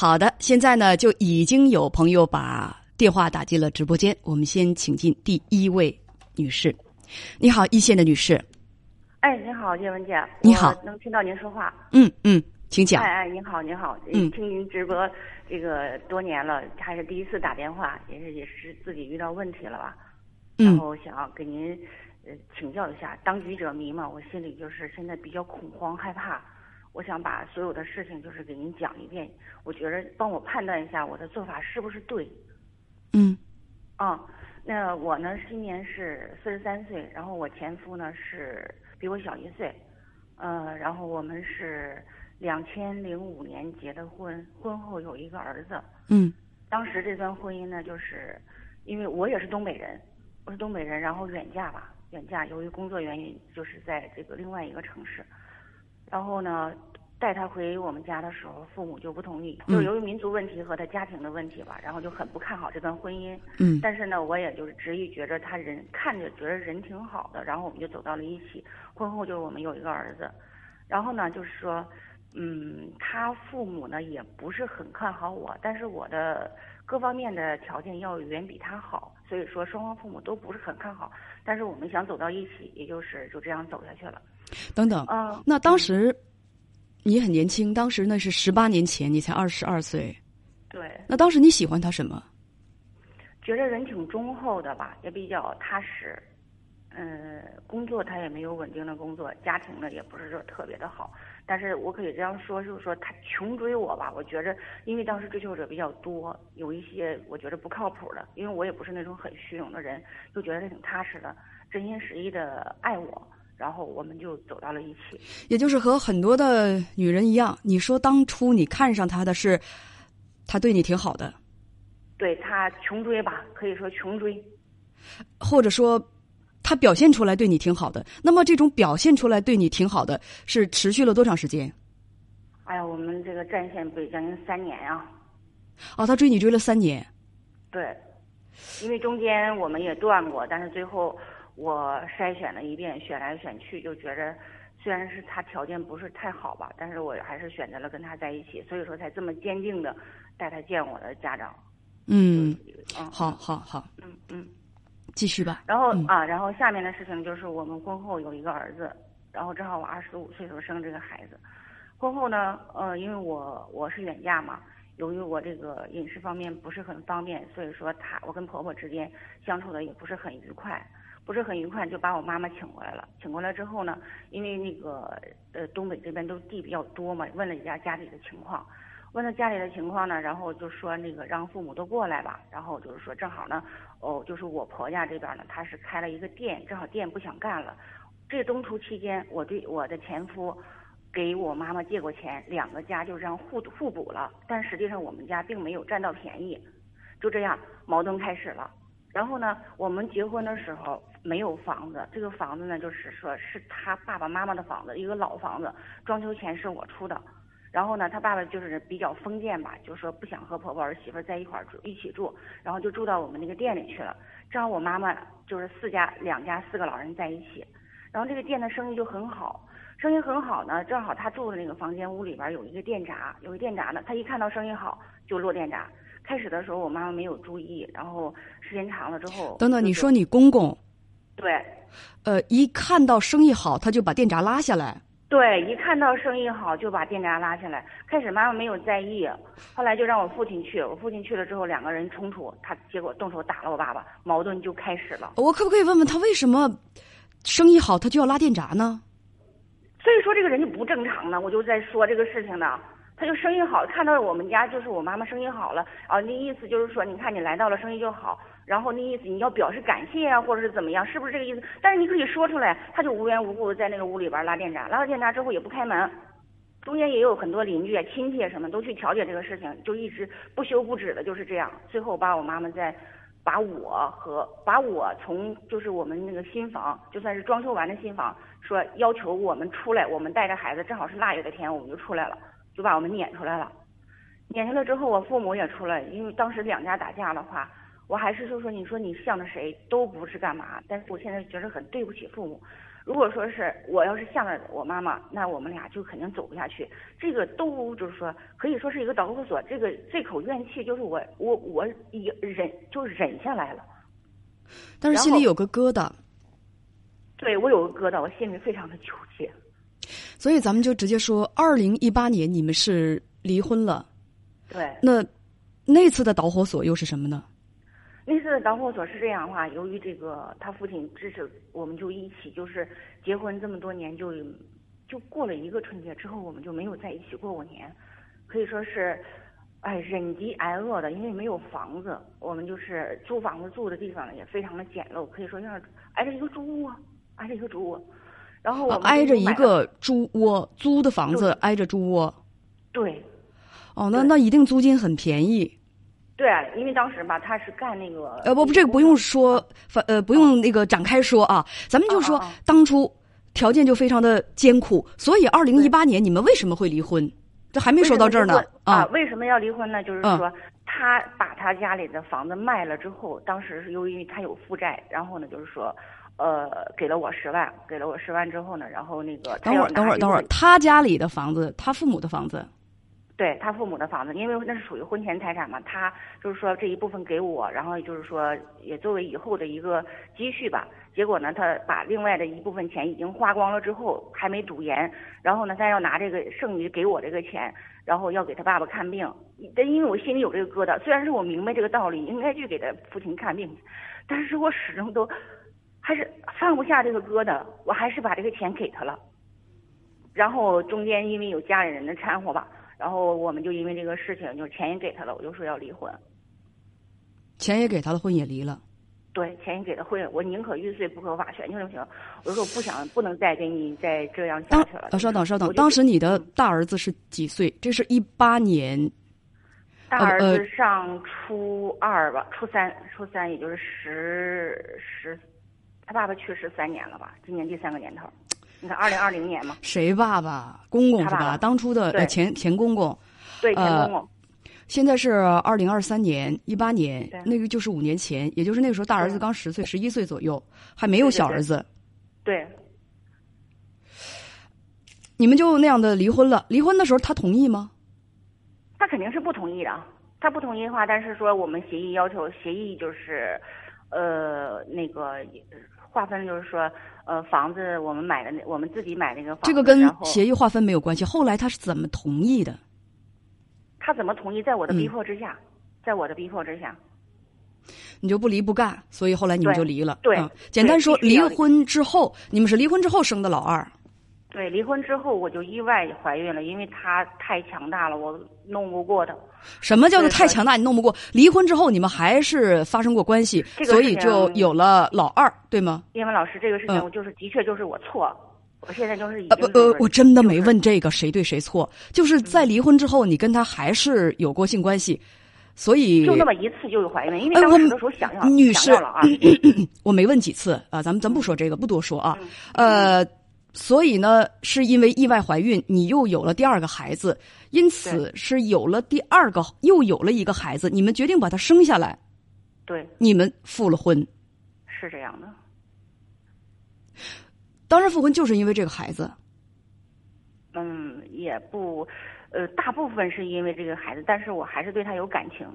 好的，现在呢就已经有朋友把电话打进了直播间，我们先请进第一位女士。你好，一线的女士。哎，你好，叶文姐。你好，能听到您说话。嗯嗯，请讲。哎哎，您好，您好。嗯，听您直播这个多年了，还是第一次打电话，也是也是自己遇到问题了吧？嗯。然后想要给您呃请教一下，当局者迷嘛，我心里就是现在比较恐慌害怕。我想把所有的事情就是给您讲一遍，我觉得帮我判断一下我的做法是不是对。嗯。啊，那我呢今年是四十三岁，然后我前夫呢是比我小一岁，呃，然后我们是两千零五年结的婚，婚后有一个儿子。嗯。当时这段婚姻呢，就是因为我也是东北人，我是东北人，然后远嫁吧，远嫁，由于工作原因，就是在这个另外一个城市。然后呢，带他回我们家的时候，父母就不同意，就是由于民族问题和他家庭的问题吧，然后就很不看好这段婚姻。嗯。但是呢，我也就是执意觉着他人看着觉得人挺好的，然后我们就走到了一起。婚后就是我们有一个儿子，然后呢，就是说，嗯，他父母呢也不是很看好我，但是我的各方面的条件要远比他好，所以说双方父母都不是很看好。但是我们想走到一起，也就是就这样走下去了。等等，嗯，那当时你很年轻，当时那是十八年前，你才二十二岁。对。那当时你喜欢他什么？觉得人挺忠厚的吧，也比较踏实。嗯，工作他也没有稳定的工作，家庭呢也不是说特别的好。但是我可以这样说，就是说他穷追我吧，我觉着，因为当时追求者比较多，有一些我觉得不靠谱的，因为我也不是那种很虚荣的人，就觉得他挺踏实的，真心实意的爱我。然后我们就走到了一起，也就是和很多的女人一样，你说当初你看上他的是，他对你挺好的，对他穷追吧，可以说穷追，或者说他表现出来对你挺好的。那么这种表现出来对你挺好的，是持续了多长时间？哎呀，我们这个战线不将近三年啊。哦，他追你追了三年。对，因为中间我们也断过，但是最后。我筛选了一遍，选来选去，就觉着虽然是他条件不是太好吧，但是我还是选择了跟他在一起，所以说才这么坚定的带他见我的家长。嗯，嗯，好好好，嗯嗯，继续吧。然后啊，然后下面的事情就是我们婚后有一个儿子，然后正好我二十五岁时候生这个孩子。婚后呢，呃，因为我我是远嫁嘛，由于我这个饮食方面不是很方便，所以说他我跟婆婆之间相处的也不是很愉快。不是很愉快，就把我妈妈请过来了。请过来之后呢，因为那个呃东北这边都地比较多嘛，问了一下家里的情况，问了家里的情况呢，然后就说那个让父母都过来吧。然后就是说正好呢，哦，就是我婆家这边呢，他是开了一个店，正好店不想干了。这中途期间，我对我的前夫给我妈妈借过钱，两个家就这样互互补了。但实际上我们家并没有占到便宜，就这样矛盾开始了。然后呢，我们结婚的时候没有房子，这个房子呢，就是说是他爸爸妈妈的房子，一个老房子，装修钱是我出的。然后呢，他爸爸就是比较封建吧，就说不想和婆婆儿媳妇在一块儿住，一起住，然后就住到我们那个店里去了。正好我妈妈就是四家两家四个老人在一起，然后这个店的生意就很好，生意很好呢，正好他住的那个房间屋里边有一个电闸，有个电闸呢，他一看到生意好就落电闸。开始的时候，我妈妈没有注意，然后时间长了之后，等等，你说你公公，对，呃，一看到生意好，他就把电闸拉下来。对，一看到生意好就把电闸拉下来。开始妈妈没有在意，后来就让我父亲去，我父亲去了之后，两个人冲突，他结果动手打了我爸爸，矛盾就开始了。我可不可以问问他为什么生意好他就要拉电闸呢？所以说这个人就不正常呢，我就在说这个事情呢。他就生意好，看到我们家就是我妈妈生意好了啊，那意思就是说，你看你来到了，生意就好，然后那意思你要表示感谢啊，或者是怎么样，是不是这个意思？但是你可以说出来，他就无缘无故的在那个屋里边拉电闸，拉了电闸之后也不开门，中间也有很多邻居啊、亲戚什么都去调解这个事情，就一直不休不止的就是这样。最后把我妈妈在把我和把我从就是我们那个新房，就算是装修完的新房，说要求我们出来，我们带着孩子，正好是腊月的天，我们就出来了。就把我们撵出来了，撵出来之后，我父母也出来，因为当时两家打架的话，我还是就说，你说你向着谁都不是干嘛，但是我现在觉得很对不起父母，如果说是我要是向着我妈妈，那我们俩就肯定走不下去。这个都就是说，可以说是一个导火索。这个这口怨气就是我我我也忍就忍下来了。但是心里有个疙瘩。对我有个疙瘩，我心里非常的纠结。所以咱们就直接说，二零一八年你们是离婚了。对。那那次的导火索又是什么呢？那次的导火索是这样的话，由于这个他父亲支持，我们就一起就是结婚这么多年，就就过了一个春节之后，我们就没有在一起过过年，可以说是，哎，忍饥挨饿的，因为没有房子，我们就是租房子住的地方也非常的简陋，可以说像挨着一个猪窝，挨着一个猪窝，然后我们挨着一个猪窝租的房子挨着猪窝，对，哦，那那一定租金很便宜。对啊，因为当时吧，他是干那个呃不不，这个不用说，反呃不用那个展开说啊，咱们就说当初条件就非常的艰苦，所以二零一八年你们为什么会离婚？这还没说到这儿呢啊？为什么要离婚呢？就是说他把他家里的房子卖了之后，当时是由于他有负债，然后呢就是说呃给了我十万，给了我十万之后呢，然后那个等会儿等会儿等会儿，他家里的房子，他父母的房子。对他父母的房子，因为那是属于婚前财产嘛，他就是说这一部分给我，然后就是说也作为以后的一个积蓄吧。结果呢，他把另外的一部分钱已经花光了之后，还没赌严，然后呢，他要拿这个剩余给我这个钱，然后要给他爸爸看病。但因为我心里有这个疙瘩，虽然是我明白这个道理，应该去给他父亲看病，但是我始终都还是放不下这个疙瘩，我还是把这个钱给他了。然后中间因为有家里人的掺和吧。然后我们就因为这个事情，就钱也给他了，我就说要离婚。钱也给他了，婚也离了。对，钱也给他婚，我宁可玉碎不可瓦全，就这么行。我说我不想，不能再给你再这样下去了。啊，稍等，稍等，当时你的大儿子是几岁？这是一八年。大儿子上初二吧，初三，初三也就是十十，他爸爸去世三年了吧？今年第三个年头。你看，二零二零年嘛，谁爸爸？公公是吧？当初的前前公公，对前公公。现在是二零二三年，一八年，那个就是五年前，也就是那个时候，大儿子刚十岁，十一岁左右，还没有小儿子。对。你们就那样的离婚了？离婚的时候他同意吗？他肯定是不同意的。他不同意的话，但是说我们协议要求，协议就是，呃，那个划分就是说。呃，房子我们买的那，我们自己买那个房子。这个跟协议划分没有关系。后来他是怎么同意的？他怎么同意？在我的逼迫之下，在我的逼迫之下。你就不离不干，所以后来你们就离了。对，简单说，离婚之后，你们是离婚之后生的老二。对，离婚之后我就意外怀孕了，因为他太强大了，我弄不过他。什么叫做太强大？你弄不过？离婚之后你们还是发生过关系，所以就有了老二，对吗？叶文老师，这个事情我就是的确就是我错，我现在就是已经。呃呃，我真的没问这个谁对谁错，就是在离婚之后，你跟他还是有过性关系，所以就那么一次就有怀孕，因为当时的时候想要女士了啊，我没问几次啊，咱们咱不说这个，不多说啊，呃。所以呢，是因为意外怀孕，你又有了第二个孩子，因此是有了第二个，又有了一个孩子，你们决定把他生下来。对，你们复了婚。是这样的。当时复婚就是因为这个孩子。嗯，也不，呃，大部分是因为这个孩子，但是我还是对他有感情。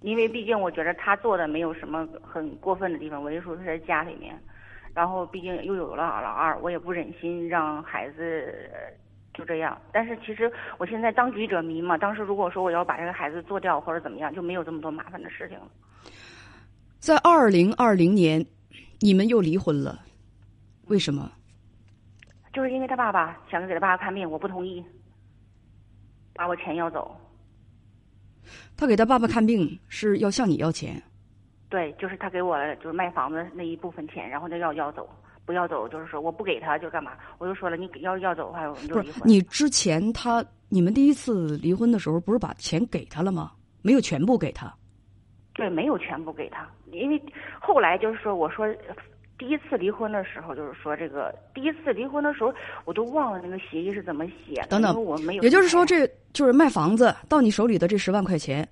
因为毕竟我觉得他做的没有什么很过分的地方，我就说他在家里面。然后，毕竟又有了老二，我也不忍心让孩子就这样。但是其实我现在当局者迷嘛，当时如果说我要把这个孩子做掉或者怎么样，就没有这么多麻烦的事情了。在二零二零年，你们又离婚了，为什么？就是因为他爸爸想给他爸爸看病，我不同意，把我钱要走。他给他爸爸看病是要向你要钱。对，就是他给我就是卖房子那一部分钱，然后他要要走，不要走，就是说我不给他就干嘛？我就说了，你要要走的话，我们就离婚。你之前他你们第一次离婚的时候，不是把钱给他了吗？没有全部给他。对，没有全部给他，因为后来就是说，我说第一次离婚的时候，就是说这个第一次离婚的时候，我都忘了那个协议是怎么写的。等等，我没有。也就是说，这就是卖房子到你手里的这十万块钱，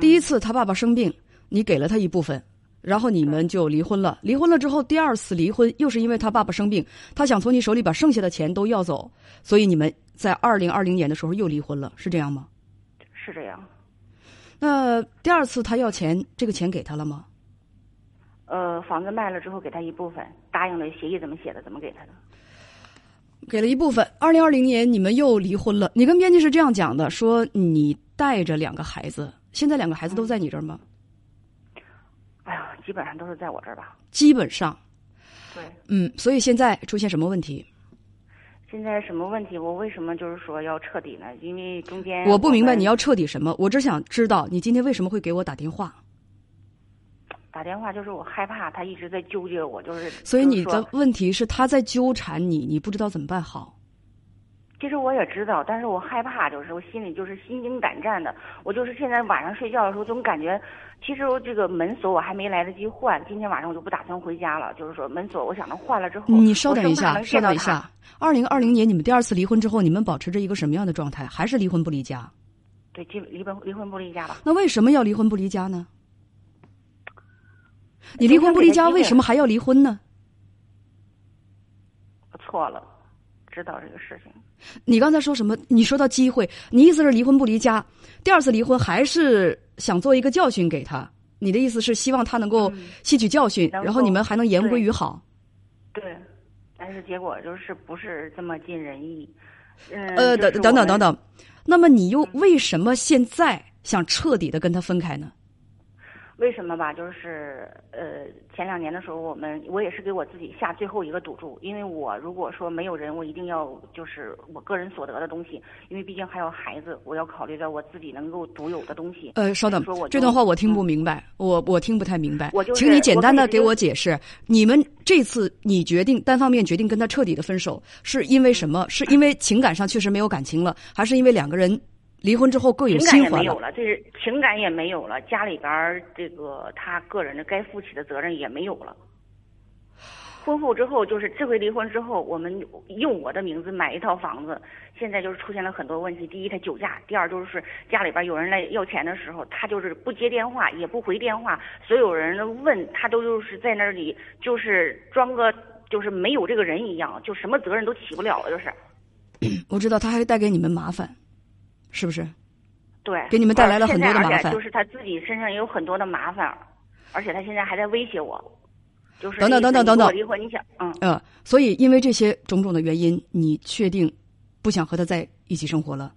第一次他爸爸生病。你给了他一部分，然后你们就离婚了。离婚了之后，第二次离婚又是因为他爸爸生病，他想从你手里把剩下的钱都要走，所以你们在二零二零年的时候又离婚了，是这样吗？是这样。那第二次他要钱，这个钱给他了吗？呃，房子卖了之后给他一部分，答应了协议怎么写的，怎么给他的？给了一部分。二零二零年你们又离婚了。你跟编辑是这样讲的：说你带着两个孩子，现在两个孩子都在你这儿吗？基本上都是在我这儿吧。基本上，对。嗯，所以现在出现什么问题？现在什么问题？我为什么就是说要彻底呢？因为中间我不明白你要彻底什么，我只想知道你今天为什么会给我打电话。打电话就是我害怕他一直在纠结我，就是所以你的问题是他在纠缠你，你不知道怎么办好。其实我也知道，但是我害怕，就是我心里就是心惊胆战的。我就是现在晚上睡觉的时候，总感觉，其实我这个门锁我还没来得及换，今天晚上我就不打算回家了。就是说门锁，我想着换了之后，你稍等一下，稍等一下。二零二零年你们第二次离婚之后，你们保持着一个什么样的状态？还是离婚不离家？对，离离婚离婚不离家吧。那为什么要离婚不离家呢？你离婚不离家，为什么还要离婚呢？我错了，知道这个事情。你刚才说什么？你说到机会，你意思是离婚不离家？第二次离婚还是想做一个教训给他？你的意思是希望他能够吸取教训，然后你们还能言归于好？对，但是结果就是不是这么尽人意。呃，等等等等等，那么你又为什么现在想彻底的跟他分开呢？为什么吧？就是呃，前两年的时候，我们我也是给我自己下最后一个赌注，因为我如果说没有人，我一定要就是我个人所得的东西，因为毕竟还有孩子，我要考虑到我自己能够独有的东西。呃，稍等，这段话我听不明白，我我听不太明白。我就请你简单的给我解释，你们这次你决定单方面决定跟他彻底的分手，是因为什么？是因为情感上确实没有感情了，还是因为两个人？离婚之后各有心欢了，没有了，这是情感也没有了，家里边儿这个他个人的该负起的责任也没有了。婚后之后，就是这回离婚之后，我们用我的名字买一套房子，现在就是出现了很多问题。第一，他酒驾；第二，就是家里边有人来要钱的时候，他就是不接电话，也不回电话。所有人问他，都就是在那里，就是装个就是没有这个人一样，就什么责任都起不了了，就是。我知道他还带给你们麻烦。是不是？对，给你们带来了很多的麻烦。就是他自己身上也有很多的麻烦，而且他现在还在威胁我，就是等等等等等等离婚。你想，嗯嗯，所以因为这些种种的原因，你确定不想和他在一起生活了？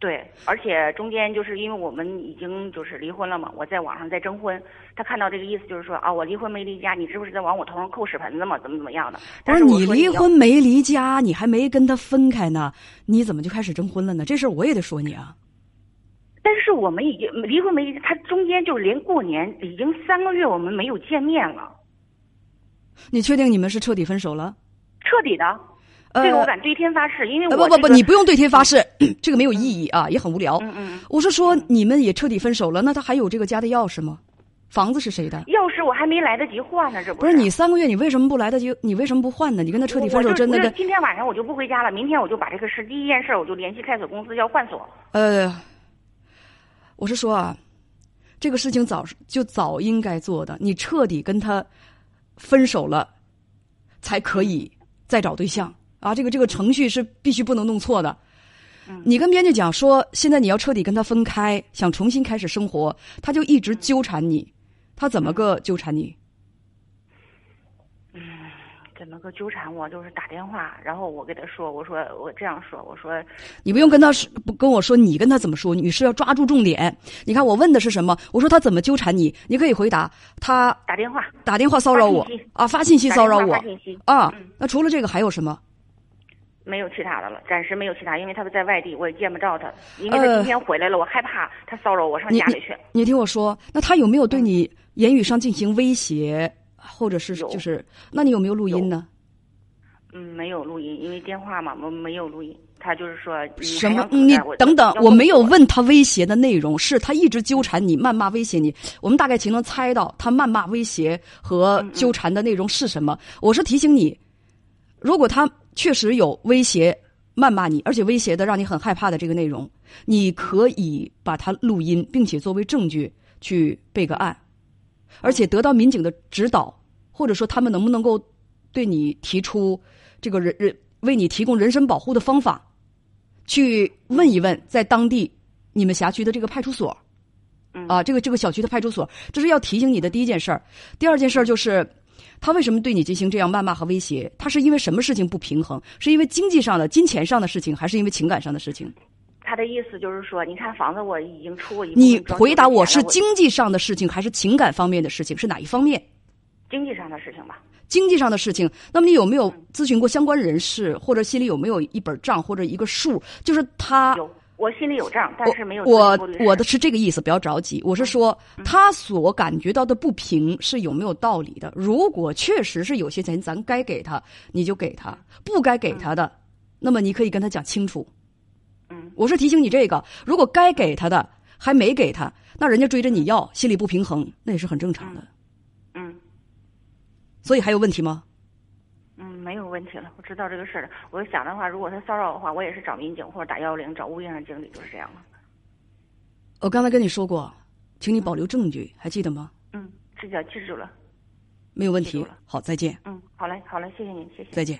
对，而且中间就是因为我们已经就是离婚了嘛，我在网上在征婚，他看到这个意思就是说啊，我离婚没离家，你是不是在往我头上扣屎盆子嘛？怎么怎么样的？不是你离婚没离家，你还没跟他分开呢，你怎么就开始征婚了呢？这事儿我也得说你啊。但是我们已经离婚没，他中间就连过年已经三个月我们没有见面了。你确定你们是彻底分手了？彻底的。这个我敢对天发誓，因为我不不不，你不用对天发誓，这个没有意义啊，也很无聊。嗯嗯，我是说你们也彻底分手了，那他还有这个家的钥匙吗？房子是谁的？钥匙我还没来得及换呢，这不是你三个月，你为什么不来得及？你为什么不换呢？你跟他彻底分手真的？今天晚上我就不回家了，明天我就把这个事第一件事我就联系开锁公司要换锁。呃，我是说啊，这个事情早就早应该做的，你彻底跟他分手了，才可以再找对象。啊，这个这个程序是必须不能弄错的。你跟编辑讲说，现在你要彻底跟他分开，想重新开始生活，他就一直纠缠你。他怎么个纠缠你？嗯，怎么个纠缠我？就是打电话，然后我给他说，我说我这样说，我说你不用跟他说，不跟我说，你跟他怎么说？女士要抓住重点。你看我问的是什么？我说他怎么纠缠你？你可以回答他打电话，打电话骚扰我啊，发信息骚扰我啊。那除了这个还有什么？没有其他的了，暂时没有其他，因为他在外地，我也见不着他。因为他今天回来了，我害怕他骚扰我上家里去。你听我说，那他有没有对你言语上进行威胁，或者是就是？那你有没有录音呢？嗯，没有录音，因为电话嘛，我没有录音。他就是说什么？你等等，我没有问他威胁的内容，是他一直纠缠你，谩骂威胁你。我们大概其能猜到他谩骂威胁和纠缠的内容是什么。我是提醒你，如果他。确实有威胁、谩骂你，而且威胁的让你很害怕的这个内容，你可以把它录音，并且作为证据去备个案。而且得到民警的指导，或者说他们能不能够对你提出这个人人为你提供人身保护的方法，去问一问在当地你们辖区的这个派出所，啊，这个这个小区的派出所，这是要提醒你的第一件事儿。第二件事儿就是他为什么对你进行这样谩骂和威胁？他是因为什么事情不平衡？是因为经济上的、金钱上的事情，还是因为情感上的事情？他的意思就是说，你看房子我已经出过一，你回答我是经济上的事情还是情感方面的事情？是哪一方面？经济上的事情吧。经济上的事情，那么你有没有咨询过相关人士，或者心里有没有一本账或者一个数？就是他有，我心里有账，但是没有。我我的是这个意思，不要着急。我是说，他所感觉到的不平是有没有道理的？如果确实是有些钱咱该给他，你就给他；不该给他的，那么你可以跟他讲清楚。嗯，我是提醒你这个，如果该给他的还没给他，那人家追着你要，心里不平衡，那也是很正常的。嗯所以还有问题吗？嗯，没有问题了。我知道这个事儿了。我想的话，如果他骚扰的话，我也是找民警或者打幺幺零，找物业上经理，就是这样了。我刚才跟你说过，请你保留证据，还记得吗？嗯，记得记住了。没有问题。好，再见。嗯，好嘞，好嘞，谢谢您，谢谢。再见。